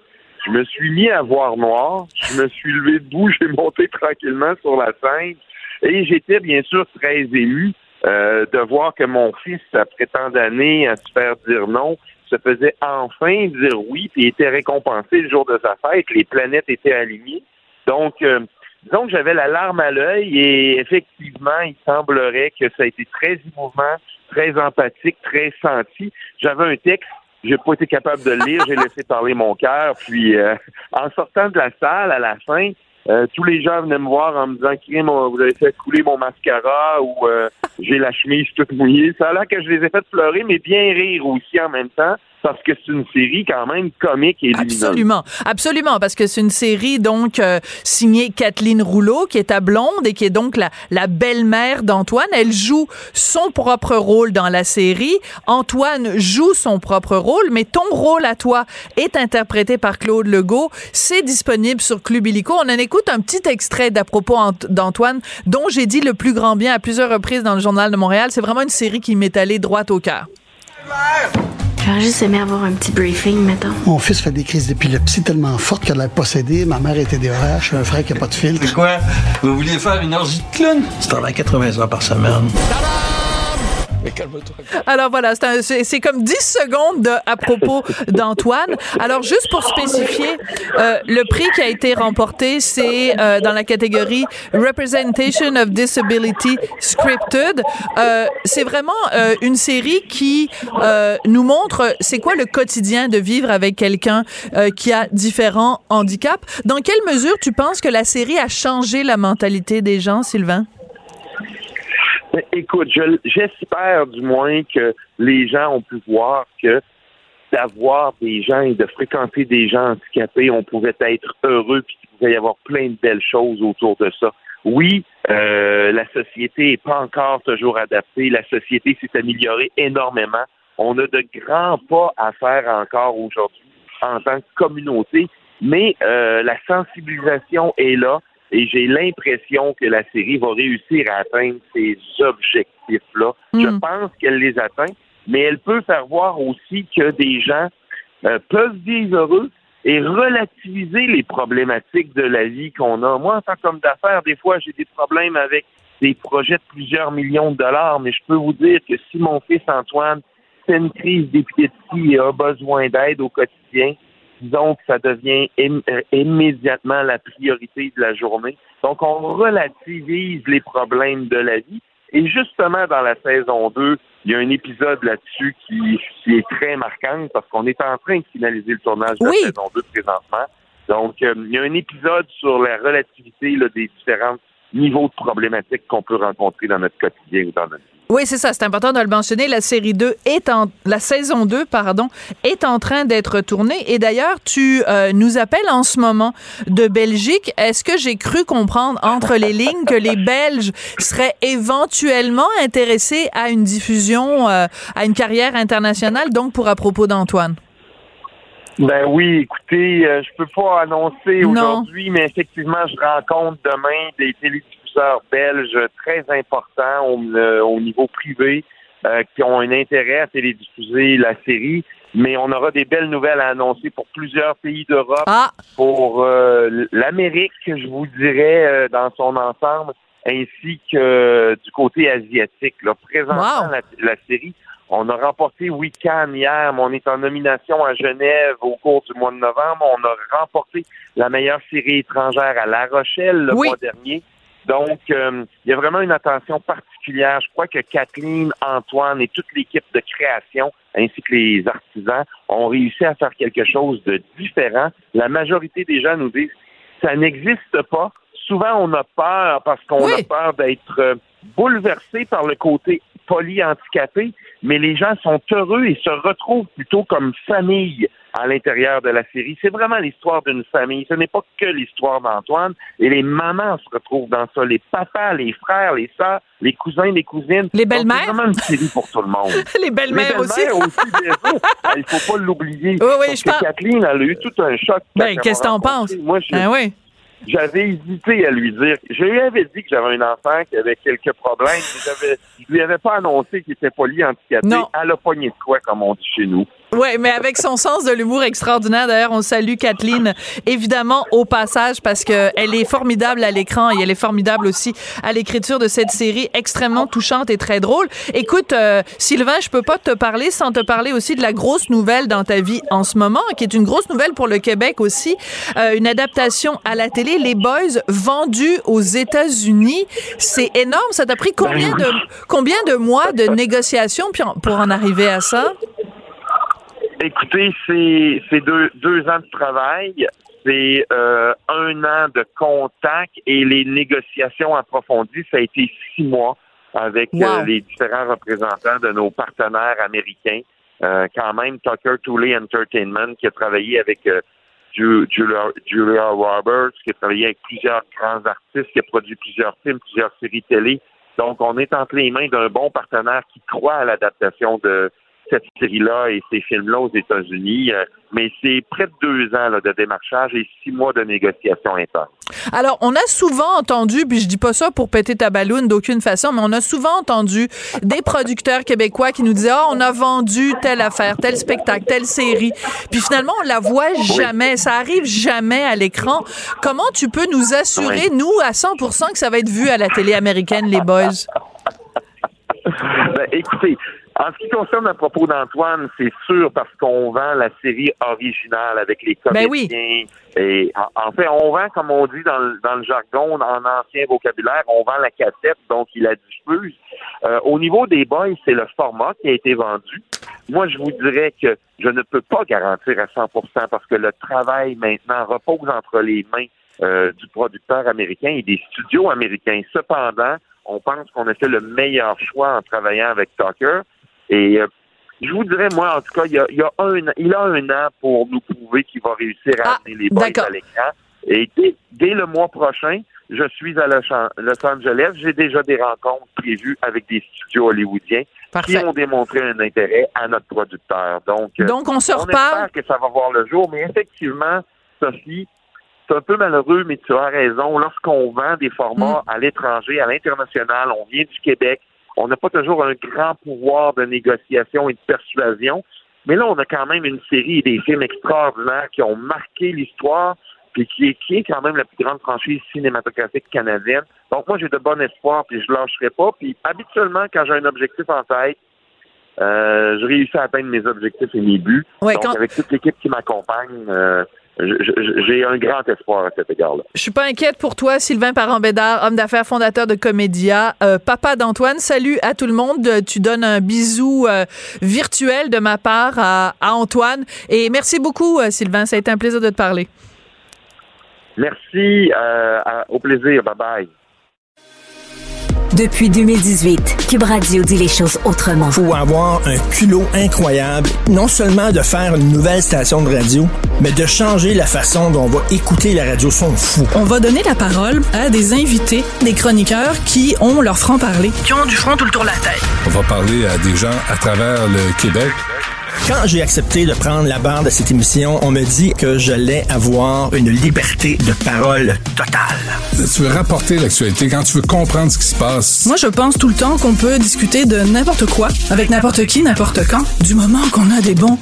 je me suis mis à voir noir. Je me suis levé debout, <laughs> j'ai monté tranquillement sur la scène. Et j'étais bien sûr très ému. Euh, de voir que mon fils, après tant d'années à se faire dire non, se faisait enfin dire oui, puis était récompensé le jour de sa fête, les planètes étaient alignées. Donc, euh, donc j'avais la larme à l'œil et effectivement, il semblerait que ça a été très émouvant, très empathique, très senti. J'avais un texte, j'ai pas été capable de le lire, j'ai laissé parler mon cœur, puis euh, en sortant de la salle à la fin, Euh, tous les gens venaient me voir en me disant Crime, vous avez fait couler mon mascara ou euh, <laughs> j'ai la chemise toute mouillée. Ça a l'air que je les ai fait pleurer, mais bien rire aussi en même temps parce que c'est une série quand même comique et lumineuse. Absolument, absolument, parce que c'est une série donc euh, signée Kathleen Rouleau, qui est ta blonde et qui est donc la, la belle-mère d'Antoine. Elle joue son propre rôle dans la série. Antoine joue son propre rôle, mais ton rôle à toi est interprété par Claude Legault. C'est disponible sur Club Illico. On en écoute un petit extrait d'à propos d'Antoine, dont j'ai dit le plus grand bien à plusieurs reprises dans le Journal de Montréal. C'est vraiment une série qui m'est allée droit au cœur. J'aurais juste aimé avoir un petit briefing, mettons. Mon fils fait des crises d'épilepsie tellement fortes qu'elle l'a possédé. Ma mère était des RH, un frère qui n'a pas de fil. C'est quoi? Vous vouliez faire une orgie de clown? Je travaille 80 heures par semaine. Alors voilà, c'est comme 10 secondes de, à propos d'Antoine. Alors juste pour spécifier, euh, le prix qui a été remporté, c'est euh, dans la catégorie Representation of Disability Scripted. Euh, c'est vraiment euh, une série qui euh, nous montre c'est quoi le quotidien de vivre avec quelqu'un euh, qui a différents handicaps. Dans quelle mesure tu penses que la série a changé la mentalité des gens, Sylvain? Écoute, j'espère du moins que les gens ont pu voir que d'avoir des gens et de fréquenter des gens handicapés, on pouvait être heureux puis qu'il pouvait y avoir plein de belles choses autour de ça. Oui, euh, la société n'est pas encore toujours adaptée. La société s'est améliorée énormément. On a de grands pas à faire encore aujourd'hui en tant que communauté, mais euh, la sensibilisation est là. Et j'ai l'impression que la série va réussir à atteindre ces objectifs-là. Je pense qu'elle les atteint, mais elle peut faire voir aussi que des gens euh, peuvent vivre heureux et relativiser les problématiques de la vie qu'on a. Moi, en tant qu'homme d'affaires, des fois, j'ai des problèmes avec des projets de plusieurs millions de dollars, mais je peux vous dire que si mon fils Antoine fait une crise d'épilepsie et a besoin d'aide au quotidien, disons que ça devient euh, immédiatement la priorité de la journée. Donc, on relativise les problèmes de la vie. Et justement, dans la saison 2, il y a un épisode là-dessus qui, est très marquant parce qu'on est en train de finaliser le tournage de la saison 2 présentement. Donc, euh, il y a un épisode sur la relativité des différents niveaux de problématiques qu'on peut rencontrer dans notre quotidien ou dans notre vie. Oui, c'est ça, c'est important de le mentionner. La série 2 est en la saison 2 pardon, est en train d'être tournée et d'ailleurs, tu euh, nous appelles en ce moment de Belgique. Est-ce que j'ai cru comprendre entre les <laughs> lignes que les Belges seraient éventuellement intéressés à une diffusion euh, à une carrière internationale donc pour à propos d'Antoine? Ben oui, écoutez, euh, je peux pas annoncer aujourd'hui, mais effectivement, je rencontre demain des belges très importants au, euh, au niveau privé euh, qui ont un intérêt à télédiffuser la série. Mais on aura des belles nouvelles à annoncer pour plusieurs pays d'Europe, ah. pour l'Amérique, je vous dirais, dans son ensemble, ainsi que du côté asiatique. Là. Présentement, la série on a remporté Week-end hier, mais on est en nomination à Genève au cours du mois de novembre. On a remporté la meilleure série étrangère à La Rochelle le mois dernier. Donc, euh, il y a vraiment une attention particulière. Je crois que Kathleen, Antoine et toute l'équipe de création, ainsi que les artisans, ont réussi à faire quelque chose de différent. La majorité des gens nous disent ça n'existe pas. Souvent, on a peur parce qu'on a peur d'être euh, bouleversé par le côté polyhandicapé, mais les gens sont heureux et se retrouvent plutôt comme famille à l'intérieur de la série. C'est vraiment l'histoire d'une famille. Ce n'est pas que l'histoire d'Antoine. Et les mamans se retrouvent dans ça. Les papas, les frères, les sœurs, les cousins, les cousines. Les belles-mères. C'est vraiment une série pour tout le monde. <laughs> les belles-mères aussi. <laughs> Il faut pas l'oublier. Oui, oui, je pense. Kathleen, elle a eu tout un choc. Ben, qu'est-ce que t'en penses? Moi, je... Ah oui j'avais hésité à lui dire. Je lui avais dit que j'avais un enfant qui avait quelques problèmes, mais je lui avais pas annoncé qu'il était polyhandicapé. Non. Elle a pogné de quoi, comme on dit chez nous. Oui, mais avec son sens de l'humour extraordinaire. D'ailleurs, on salue Kathleen, évidemment, au passage, parce que elle est formidable à l'écran et elle est formidable aussi à l'écriture de cette série extrêmement touchante et très drôle. Écoute, euh, Sylvain, je peux pas te parler sans te parler aussi de la grosse nouvelle dans ta vie en ce moment, qui est une grosse nouvelle pour le Québec aussi. Euh, une adaptation à la télé, Les Boys, vendus aux États-Unis. C'est énorme. Ça t'a pris combien de, combien de mois de négociations pour en arriver à ça? Écoutez, c'est deux, deux ans de travail. c'est euh, un an de contact et les négociations approfondies, ça a été six mois avec Wow. euh, les différents représentants de nos partenaires américains. Euh, quand même, Tucker Tooley Entertainment, qui a travaillé avec euh, Ju- Julia, Julia Roberts, qui a travaillé avec plusieurs grands artistes, qui a produit plusieurs films, plusieurs séries télé. Donc, on est entre les mains d'un bon partenaire qui croit à l'adaptation de cette série-là et ces films-là aux États-Unis. Euh, mais c'est près de deux ans là, de démarchage et six mois de négociations intenses. Alors, on a souvent entendu, puis je dis pas ça pour péter ta balloune d'aucune façon, mais on a souvent entendu des producteurs québécois qui nous disaient Ah, on a vendu telle affaire, tel spectacle, telle série. Puis finalement, on la voit jamais. Ça arrive jamais à l'écran. Comment tu peux nous assurer, nous, à 100% que ça va être vu à la télé américaine, les boys? <laughs> Ben, écoutez, en ce qui concerne à propos d'Antoine, c'est sûr parce qu'on vend la série originale avec les Ben comédiens. oui. Et en, en fait, on vend, comme on dit dans, le- dans le jargon, en ancien vocabulaire, on vend la cassette, donc il la diffuse. Euh, au niveau des boys, c'est le format qui a été vendu. Moi, je vous dirais que je ne peux pas garantir à 100% parce que le travail maintenant repose entre les mains euh, du producteur américain et des studios américains. Cependant, on pense qu'on a fait le meilleur choix en travaillant avec Tucker. Et euh, je vous dirais, moi, en tout cas, il y a, il y a un, il a un an pour nous prouver qu'il va réussir à amener les boys à l'écran. Et dès, dès le mois prochain, je suis à Los, Angeles. J'ai déjà des rencontres prévues avec des studios hollywoodiens Parfait. qui ont démontré un intérêt à notre producteur. Donc, euh, Donc, on se on reparle. espère que ça va voir le jour. Mais effectivement, Sophie, c'est un peu malheureux, mais tu as raison. Lorsqu'on vend des formats Mm. à l'étranger, à l'international, on vient du Québec, on n'a pas toujours un grand pouvoir de négociation et de persuasion. Mais là, on a quand même une série et des films extraordinaires qui ont marqué l'histoire, puis qui est, qui est quand même la plus grande franchise cinématographique canadienne. Donc moi, j'ai de bon espoir, puis je lâcherai pas. Puis habituellement, quand j'ai un objectif en tête, euh, je réussis à atteindre mes objectifs et mes buts. Ouais, Donc, quand- avec toute l'équipe qui m'accompagne, euh, j'ai un grand espoir à cet égard-là. Je suis pas inquiète pour toi, Sylvain Parent-Bédard, homme d'affaires fondateur de Comédia, euh, papa d'Antoine. Salut à tout le monde. Tu donnes un bisou euh, virtuel de ma part à, à Antoine. Et merci beaucoup, euh, Sylvain. Ça a été un plaisir de te parler. Merci, euh, à- au plaisir. Bye-bye. Depuis 2018, Cube Radio dit les choses autrement. faut avoir un culot incroyable, non seulement de faire une nouvelle station de radio, mais de changer la façon dont on va écouter la radio. Sont fous. On va donner la parole à des invités, des chroniqueurs qui ont leur franc-parler, qui ont du front tout le tour de la tête. On va parler à des gens à travers le Québec. Quand j'ai accepté de prendre la barre de cette émission, on me dit que j'allais avoir une liberté de parole totale. Tu veux rapporter l'actualité quand tu veux comprendre ce qui se passe. Moi, je pense tout le temps qu'on peut discuter de n'importe quoi, avec n'importe qui, n'importe quand, du moment qu'on a des bons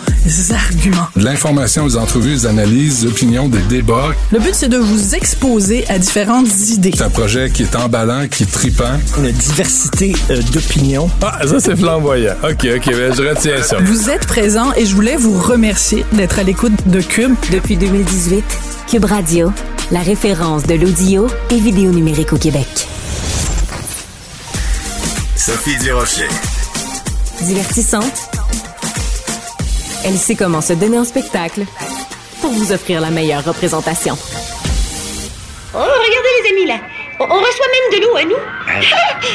arguments. De l'information, des entrevues, des analyses, des opinions, des débats. Le but, c'est de vous exposer à différentes idées. C'est un projet qui est emballant, qui est tripant. Une diversité euh, d'opinions. Ah, ça c'est flamboyant. OK, OK, ben, je retiens ça. Vous êtes présent et je voulais vous remercier d'être à l'écoute de Cube. Depuis 2018, Cube Radio, la référence de l'audio et vidéo numérique au Québec. Sophie Durocher. Divertissante, elle sait comment se donner en spectacle pour vous offrir la meilleure représentation. Oh, regardez les amis là. On, reçoit même de l'eau à nous. Ah,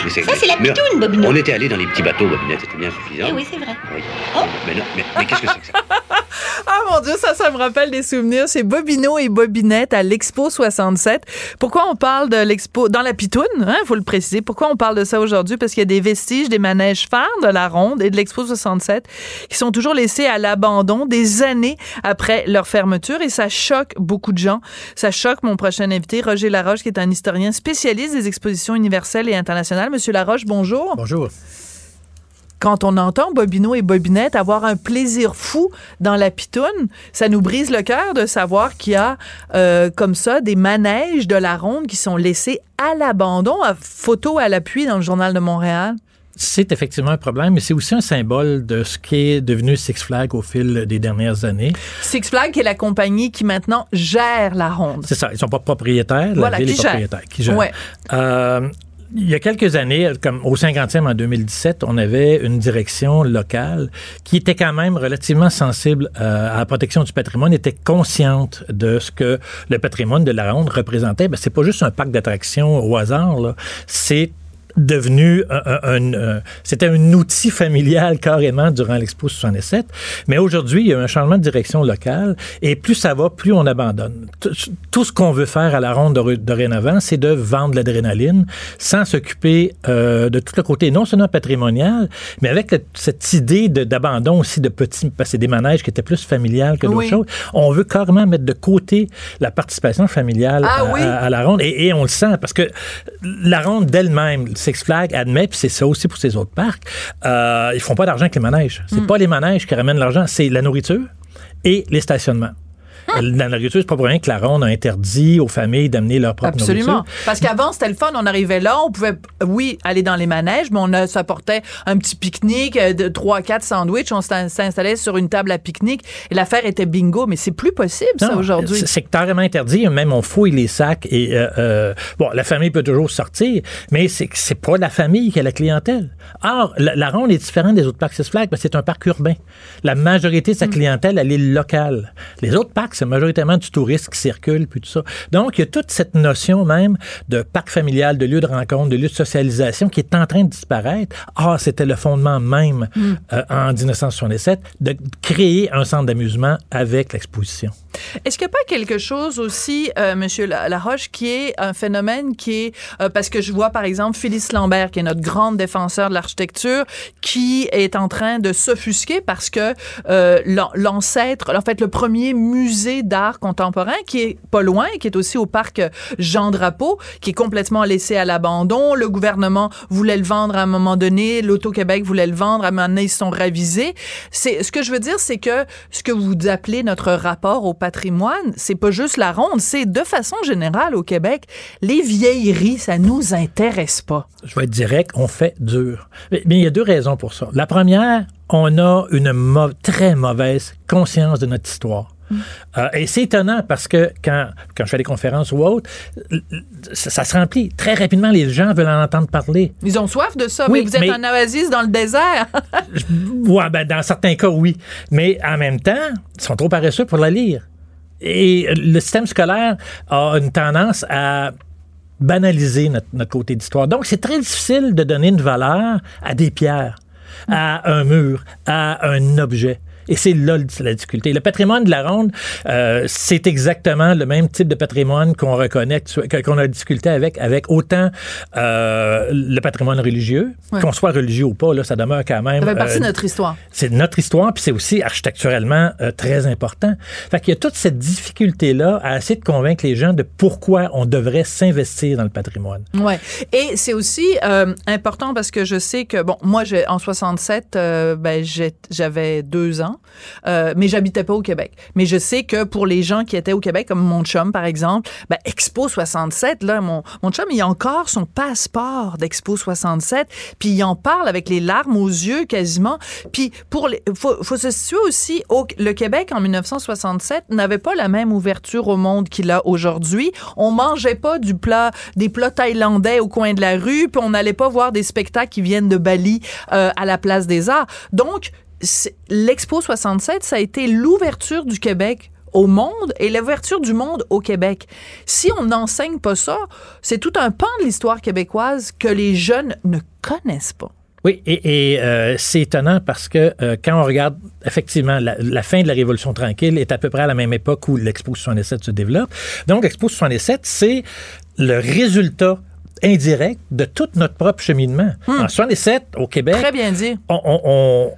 mais Ça, c'est la pitoune, Bobino. On était allé dans les petits bateaux, Bobinette, c'était bien suffisant. Eh oui, c'est vrai. Oui. Oh. Mais, non, mais, mais qu'est-ce que c'est que ça? <laughs> Ah mon Dieu, ça, ça me rappelle des souvenirs. C'est Bobino et Bobinette à l'Expo 67. Pourquoi on parle de l'Expo dans la pitoune, hein, faut le préciser. Pourquoi on parle de ça aujourd'hui? Parce qu'il y a des vestiges des manèges phares de la Ronde et de l'Expo 67 qui sont toujours laissés à l'abandon des années après leur fermeture et ça choque beaucoup de gens. Ça choque mon prochain invité, Roger Laroche, qui est un historien spécialiste des expositions universelles et internationales. Monsieur Laroche, bonjour. Bonjour. Quand on entend Bobino et Bobinette avoir un plaisir fou dans la pitoune, ça nous brise le cœur de savoir qu'il y a euh, comme ça des manèges de la ronde qui sont laissés à l'abandon, à photo à l'appui dans le journal de Montréal. C'est effectivement un problème, mais c'est aussi un symbole de ce qui est devenu Six Flags au fil des dernières années. Six Flags est la compagnie qui maintenant gère la ronde. C'est ça, ils sont pas propriétaires, la Voilà, ville qui est gère. propriétaire, qui gère. Ouais. Euh, il y a quelques années, comme au 50e en 2017, on avait une direction locale qui était quand même relativement sensible euh, à la protection du patrimoine, était consciente de ce que le patrimoine de la ronde représentait. Ben, c'est pas juste un parc d'attractions au hasard, c'est devenu un, un- un, euh, c'était un outil familial <laughs> carrément durant l'Expo 67. Mais aujourd'hui, il y a un changement de direction locale et plus ça va, plus on abandonne. Tout, tout ce qu'on veut faire à la ronde dor- dorénavant, c'est de vendre l'adrénaline sans s'occuper euh, de tout le côté, non seulement patrimonial, mais avec le- cette idée d'abandon aussi de petits, parce que c'est des manèges qui étaient plus familiales que d'autres Oui. choses. On veut carrément mettre de côté la participation familiale Ah à, oui? à- à la ronde et, et on le sent parce que la ronde d'elle-même, Six Flags admet, puis c'est ça aussi pour ces autres parcs, euh, ils font pas d'argent avec les manèges. C'est Hmm. pas les manèges qui ramènent l'argent, c'est la nourriture et les stationnements. Ah! La nourriture, c'est pas pour rien que la ronde a interdit aux familles d'amener leur propre Absolument. nourriture. Parce qu'avant, c'était le fun. On arrivait là, on pouvait, oui, aller dans les manèges, mais on a- s'apportait un petit pique-nique euh, de 3 quatre sandwichs. On s'in- s'installait sur une table à pique-nique et l'affaire était bingo. Mais c'est plus possible, ça, aujourd'hui. c'est- carrément interdit. Même on fouille les sacs et euh, euh, bon, la famille peut toujours sortir, mais c'est pas la famille qui a la clientèle. Or, la, la ronde est différente des autres parcs Six Flags parce que c'est un parc urbain. La majorité de sa clientèle, elle est locale. Les autres parcs, c'est majoritairement du tourisme qui circule puis tout ça. Donc, il y a toute cette notion même de parc familial, de lieu de rencontre, de lieu de socialisation qui est en train de disparaître. Or, c'était le fondement même Mm. euh, en 1967 de créer un centre d'amusement avec l'exposition. Est-ce qu'il n'y a pas quelque chose aussi, euh, Monsieur La- Laroche, qui est un phénomène qui est euh, parce que je vois par exemple Phyllis Lambert, qui est notre grande défenseur de l'architecture, qui est en train de s'offusquer parce que euh, l'an- l'ancêtre, en fait le premier musée d'art contemporain, qui est pas loin, qui est aussi au parc Jean Drapeau, qui est complètement laissé à l'abandon. Le gouvernement voulait le vendre à un moment donné, l'Auto-Québec voulait le vendre, à un moment donné ils sont ravisés. C'est ce que je veux dire, c'est que ce que vous appelez notre rapport au patrimoine, c'est pas juste la ronde, c'est de façon générale au Québec, les vieilleries, ça nous intéresse pas. je vais être direct, on fait dur. Mais, mais il y a deux raisons pour ça. La première, on a une très mauvaise conscience de notre histoire. Euh, et c'est étonnant parce que quand, quand je fais des conférences ou autres, l- ça, ça se remplit. Très rapidement, les gens veulent en entendre parler. Ils ont soif de ça, Oui, mais vous êtes mais- en oasis dans le désert. <laughs> Ouais, ben, dans certains cas, oui. Mais en même temps, ils sont trop paresseux pour la lire. Et le système scolaire a une tendance à banaliser notre, côté d'histoire. Donc, c'est très difficile de donner une valeur à des pierres, à un mur, à un objet. Et c'est là la difficulté. Le patrimoine de la ronde, euh, c'est exactement le même type de patrimoine qu'on reconnaît, qu'on a difficulté avec, avec autant euh, le patrimoine religieux, Ouais. qu'on soit religieux ou pas, là, ça demeure quand même. Ça fait partie euh, de notre histoire. c'est notre histoire, puis c'est aussi architecturellement euh, très important. Fait qu'il y a toute cette difficulté-là à essayer de convaincre les gens de pourquoi on devrait s'investir dans le patrimoine. Ouais. Et c'est aussi euh, important parce que je sais que bon, moi, en 67, euh, ben j'avais deux ans, euh, mais j'habitais pas au Québec. Mais je sais que pour les gens qui étaient au Québec, comme mon chum par exemple, ben Expo 67, là, mon mon chum, il a encore son passeport d'Expo 67, puis il en parle avec les larmes aux yeux quasiment. Puis pour faut, faut se situer aussi au le Québec en 1967 n'avait pas la même ouverture au monde qu'il a aujourd'hui. On mangeait pas du plat, des plats thaïlandais au coin de la rue, puis on n'allait pas voir des spectacles qui viennent de Bali euh, à la place des Arts. Donc l'Expo 67, ça a été l'ouverture du Québec au monde et l'ouverture du monde au Québec. Si on n'enseigne pas ça, c'est tout un pan de l'histoire québécoise que les jeunes ne connaissent pas. Oui, et, et, euh, c'est étonnant parce que euh, quand on regarde effectivement la, la fin de la Révolution tranquille est à peu près à la même époque où l'Expo 67 se développe. Donc l'Expo 67, c'est le résultat indirect de tout notre propre cheminement. En 67, au Québec, Très bien dit. on, on- on-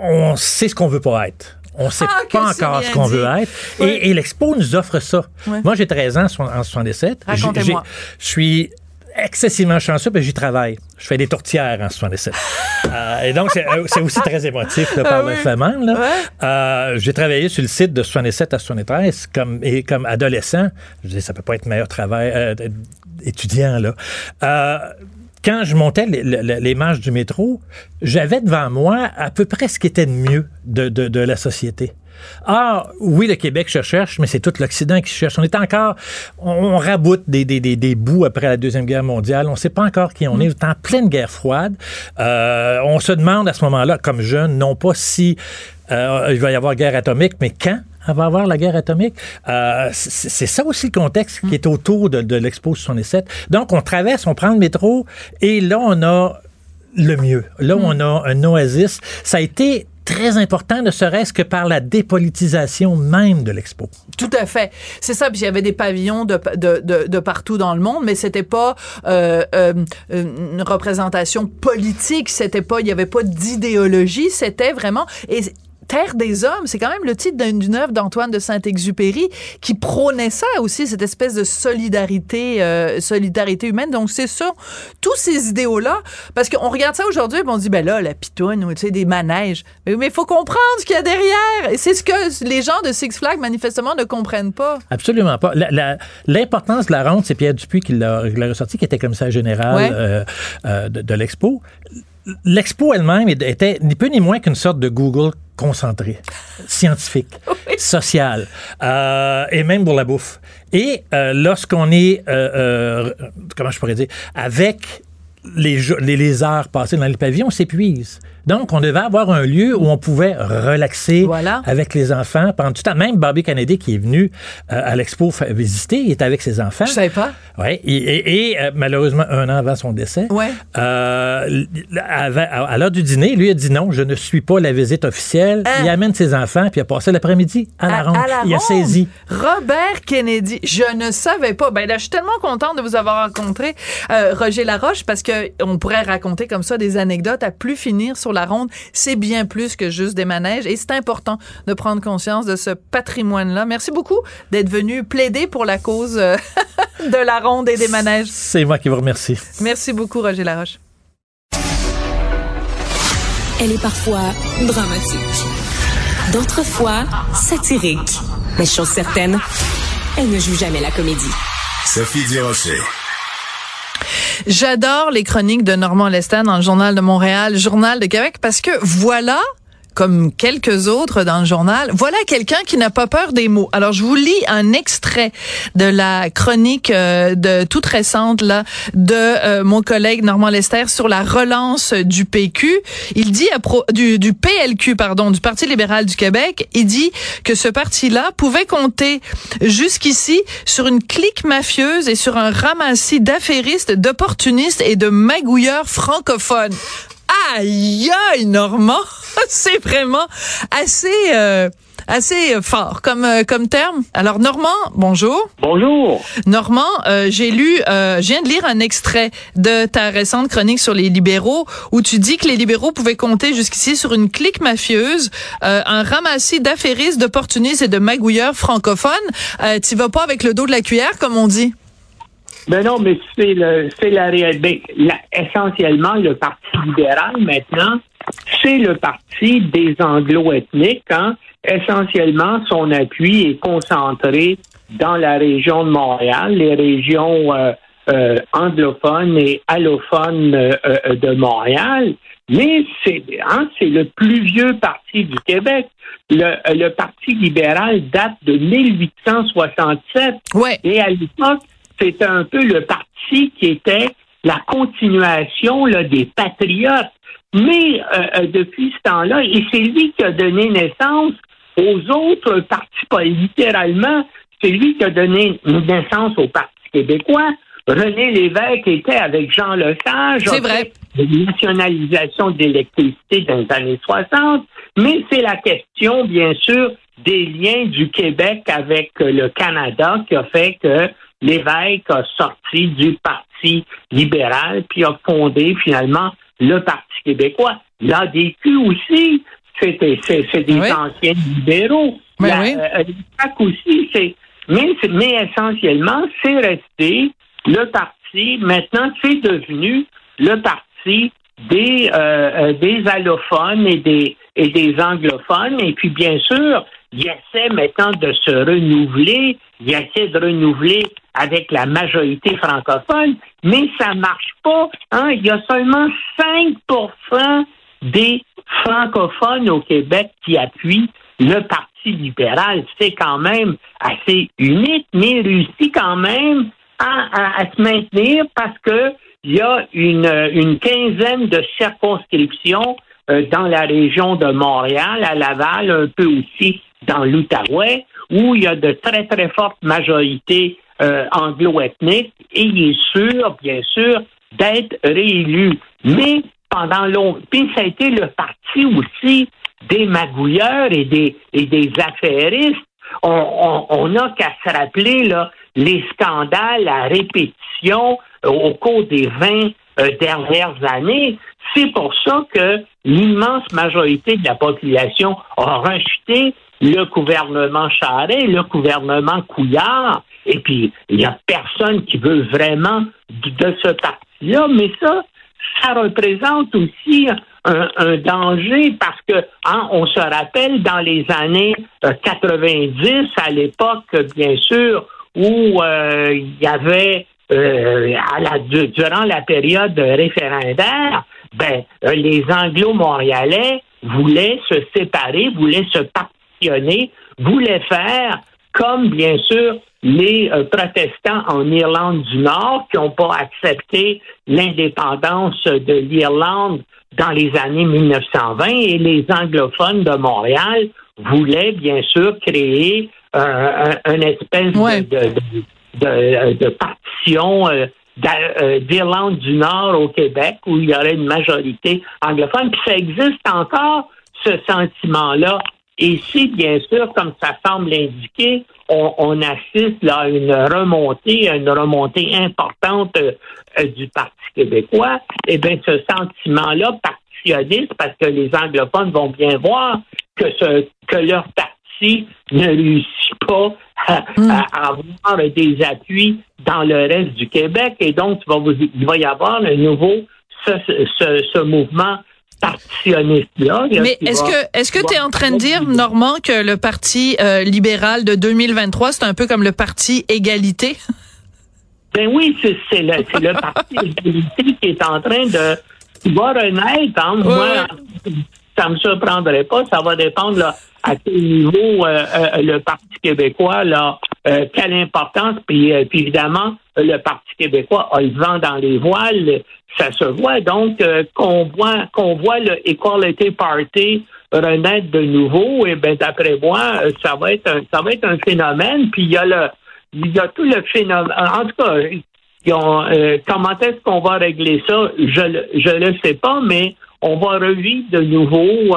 on sait ce qu'on veut pas être. On sait Ah, pas encore ce qu'on veut être. Et, et l'Expo nous offre ça. Moi, j'ai 13 ans en so- en 77. J'ai- Racontez-moi. j'ai- Je suis excessivement chanceux parce que j'y travaille. Je fais des tourtières en 77. <laughs> Euh, et donc, c'est euh, c'est aussi très émotif là, par Ah oui. Euh, j'ai travaillé sur le site de 67 à 73 comme, et comme adolescent. Je dis, ça peut pas être meilleur travail euh, étudiant. Là. Quand je montais les, les- les marches du métro, j'avais devant moi à peu près ce qui était de mieux de, de- de la société. Ah, oui, le Québec se cherche, mais c'est tout l'Occident qui se cherche. On est encore, on, on raboute des, des, des, des bouts après la Deuxième Guerre mondiale. On ne sait pas encore qui on est. On est en pleine guerre froide. Euh, on se demande à ce moment-là, comme jeune, non pas si euh, il va y avoir guerre atomique, mais quand? Va avoir la guerre atomique. Euh, c'est c'est ça aussi le contexte qui est autour de, de l'Expo 67. Donc, on traverse, on prend le métro, et là, on a le mieux. Là, on a un oasis. Ça a été très important, ne serait-ce que par la dépolitisation même de l'expo. Tout à fait. C'est ça. Puis il y avait des pavillons de, de, de, de partout dans le monde, mais c'était pas euh, euh, une représentation politique. C'était pas, il y avait pas d'idéologie. C'était vraiment et Terre des hommes, c'est quand même le titre d'une œuvre d'Antoine de Saint-Exupéry qui prônait ça aussi, cette espèce de solidarité, euh, solidarité humaine. Donc c'est ça, tous ces idéaux-là, parce qu'on regarde ça aujourd'hui, on dit ben là la pitoune ou tu sais des manèges, mais il faut comprendre ce qu'il y a derrière. Et c'est ce que les gens de Six Flags manifestement ne comprennent pas. Absolument pas. L'importance de la ronde, c'est Pierre Dupuis qui l'a qui l'a ressorti, qui était commissaire général Ouais. euh, euh, de, de l'expo. L'expo elle-même était ni peu ni moins qu'une sorte de Google concentré, scientifique, <laughs> social, euh, et même pour la bouffe. Et euh, lorsqu'on est, euh, comment je pourrais dire, avec les, les, les heures passées dans les pavillons, on s'épuise. Donc, on devait avoir un lieu où on pouvait relaxer avec les enfants pendant tout le temps. Même Bobby Kennedy, qui est venu euh, à l'expo visiter, il était avec ses enfants. Je savais pas. Oui, et, et- et, euh, malheureusement, un an avant son décès, Ouais. euh, à, à l'heure du dîner, lui a dit non, je ne suis pas la visite officielle. Il amène ses enfants, puis il a passé l'après-midi à la ronde. Hein? à la il a saisi. Robert Kennedy. Je ne savais pas. Ben là, je suis tellement contente de vous avoir rencontré, Roger Laroche, parce que on pourrait raconter comme ça des anecdotes à plus finir sur la ronde. C'est bien plus que juste des manèges et c'est important de prendre conscience de ce patrimoine-là. Merci beaucoup d'être venu plaider pour la cause euh, <laughs> de la ronde et des manèges. C'est moi qui vous remercie. Merci beaucoup, Roger Laroche. Elle est parfois dramatique. D'autres fois, satirique. Mais chose certaine, elle ne joue jamais la comédie. Sophie Durocher. J'adore les chroniques de Normand Lester dans le Journal de Montréal, Journal de Québec, parce que voilà comme quelques autres dans le journal, voilà quelqu'un qui n'a pas peur des mots. Alors je vous lis un extrait de la chronique euh, de toute récente là de euh, mon collègue Normand Lester sur la relance du PQ. Il dit du, du PLQ pardon, du Parti libéral du Québec, il dit que ce parti-là pouvait compter jusqu'ici sur une clique mafieuse et sur un ramassis d'affairistes, d'opportunistes et de magouilleurs francophones. Aïe, aïe, Normand, <laughs> c'est vraiment assez, euh, assez fort comme euh, comme terme. Alors Normand, bonjour. Bonjour. Normand, euh, j'ai lu, euh, je viens de lire un extrait de ta récente chronique sur les libéraux où tu dis que les libéraux pouvaient compter jusqu'ici sur une clique mafieuse, euh, un ramassis d'affairistes, d'opportunistes et de magouilleurs francophones. Euh, tu vas pas avec le dos de la cuillère, comme on dit. Ben non, mais c'est le c'est la réalité. La- essentiellement, le Parti libéral maintenant, c'est le parti des anglo-ethniques. Hein. Essentiellement, son appui est concentré dans la région de Montréal, les régions euh, euh, anglophones et allophones euh, de Montréal. Mais c'est hein, c'est le plus vieux parti du Québec. Le, le Parti libéral date de 1867. Et à l'époque, c'était un peu le parti qui était la continuation là, des patriotes. Mais euh, euh, depuis ce temps-là, et c'est lui qui a donné naissance aux autres partis politiques, littéralement, c'est lui qui a donné naissance au Parti québécois. René Lévesque était avec Jean Lesage. C'est vrai. nationalisation de l'électricité dans les années 60. Mais c'est la question, bien sûr, des liens du Québec avec euh, le Canada qui a fait que Lévesque a sorti du Parti libéral puis a fondé finalement le Parti québécois. L'ADQ aussi, c'était c'est, des anciens libéraux. Ben La- oui. euh, PAC aussi, c'est mais, mais essentiellement, c'est resté le parti. Maintenant, c'est devenu le parti des euh, euh, des allophones et des et des anglophones. Et puis, bien sûr, il essaie maintenant de se renouveler. Il essaie de renouveler avec la majorité francophone, mais ça marche pas. Hein? Il y a seulement 5% des francophones au Québec qui appuient le Parti libéral, c'est quand même assez unique, mais réussit quand même à, se maintenir parce que il y a une, une quinzaine de circonscriptions euh, dans la région de Montréal, à Laval, un peu aussi dans l'Outaouais, où il y a de très, très fortes majorités euh, anglo-ethniques, et il est sûr, bien sûr, d'être réélu. Mais pendant longtemps, puis ça a été le parti aussi des magouilleurs et des, et des affairistes. On n'a qu'à se rappeler là, les scandales à répétition euh, au cours des 20 euh, dernières années. C'est pour ça que l'immense majorité de la population a rejeté le gouvernement Charest, le gouvernement Couillard, et puis il n'y a personne qui veut vraiment de ce parti-là, mais ça, ça représente aussi un, danger parce que hein, on se rappelle dans les années 90, euh, à l'époque, bien sûr, où euh, il y avait euh, à la, durant la période référendaire, ben, les Anglo-Montréalais voulaient se séparer, voulaient se partitionner, voulaient faire comme bien sûr les euh, protestants en Irlande du Nord qui n'ont pas accepté l'indépendance de l'Irlande dans les années 1920 et les anglophones de Montréal voulaient bien sûr créer euh, un, espèce de, de, de, partition euh, d'Irlande du Nord au Québec où il y aurait une majorité anglophone. Puis ça existe encore, ce sentiment-là. Et si, bien sûr, comme ça semble l'indiquer, on, assiste là, à une remontée, à une remontée importante euh, du Parti québécois, eh bien, ce sentiment-là partitionniste, parce que les anglophones vont bien voir que, ce, que leur parti ne réussit pas à, hmm. avoir des appuis dans le reste du Québec, et donc il va y avoir un nouveau ce, ce mouvement partitionniste-là. Mais est-ce que est-ce que tu es en train de dire, Normand, que le Parti euh, libéral de 2023, c'est un peu comme le Parti égalité? <laughs> Ben oui, c'est le, le Parti égalité qui est en train de qui va renaître. Hein. Moi, ça me surprendrait pas. Ça va dépendre là, à quel niveau euh, euh, le Parti québécois, là, quelle importance. Puis, puis évidemment, le Parti québécois a le vent dans les voiles ça se voit. Donc, euh, qu'on voit qu'on voit le Equality Party renaître de nouveau, et eh ben d'après moi, euh, ça va être un, ça va être un phénomène. Puis il y a le il y a tout le phénomène. En tout cas, euh, comment est-ce qu'on va régler ça? Je je le sais pas, mais on va revivre de nouveau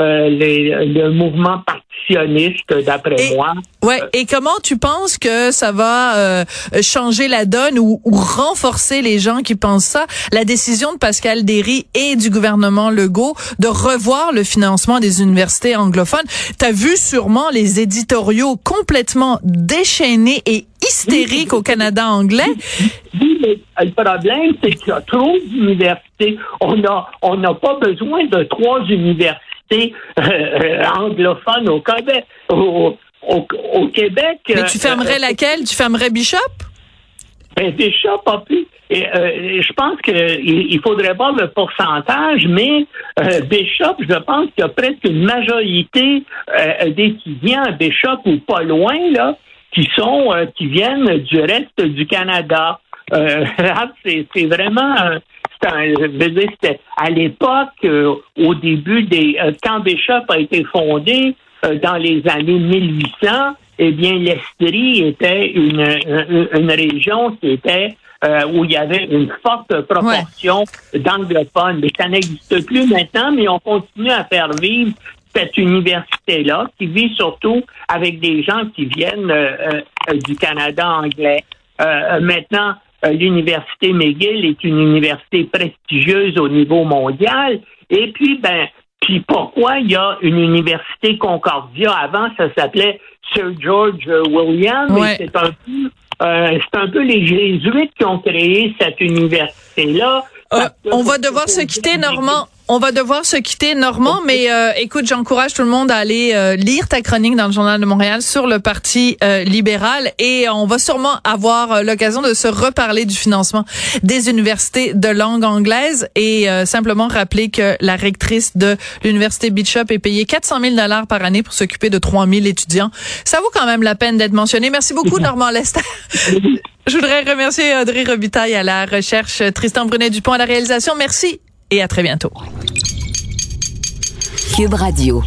les, le mouvement partitionniste, d'après moi. Ouais. Et comment tu penses que ça va euh, changer la donne ou, renforcer les gens qui pensent ça? La décision de Pascal Derry et du gouvernement Legault de revoir le financement des universités anglophones. T'as vu sûrement les éditoriaux complètement déchaînés et hystériques au Canada anglais? Oui, mais le problème, c'est qu'il y a trop d'universités. On n'a on n'a pas besoin de trois universités euh, anglophone au Québec. Au, au, Québec Mais tu fermerais euh, laquelle? Tu fermerais Bishop? Ben, Bishop a pu. Et, euh, je pense qu'il il faudrait voir le pourcentage, mais Bishop, je pense qu'il y a presque une majorité d'étudiants à Bishop ou pas loin, là, qui sont qui viennent du reste du Canada. <laughs> c'est vraiment c'était à l'époque, euh, au début des euh, quand Bishop a été fondé euh, dans les années 1800, eh bien l'Estrie était une, une, région qui était où il y avait une forte proportion d'anglophones. Mais ça n'existe plus maintenant, mais on continue à faire vivre cette université-là, qui vit surtout avec des gens qui viennent du Canada anglais. maintenant, euh, l'université McGill est une université prestigieuse au niveau mondial. Et puis, ben, puis pourquoi il y a une université Concordia? Avant, ça s'appelait Sir George William, c'est un peu euh, c'est un peu les jésuites qui ont créé cette université-là. Euh, on va devoir se quitter, Normand. On va devoir se quitter, Normand, mais euh, écoute, j'encourage tout le monde à aller euh, lire ta chronique dans le Journal de Montréal sur le Parti euh, libéral et on va sûrement avoir l'occasion de se reparler du financement des universités de langue anglaise et simplement rappeler que la rectrice de l'Université Bishop est payée 400 000 dollars par année pour s'occuper de 3 000 étudiants. Ça vaut quand même la peine d'être mentionné. Merci beaucoup, Normand Lester. <laughs> Je voudrais remercier Audrey Robitaille à la recherche, Tristan Brunet-Dupont à la réalisation. Merci et à très bientôt. Cube Radio.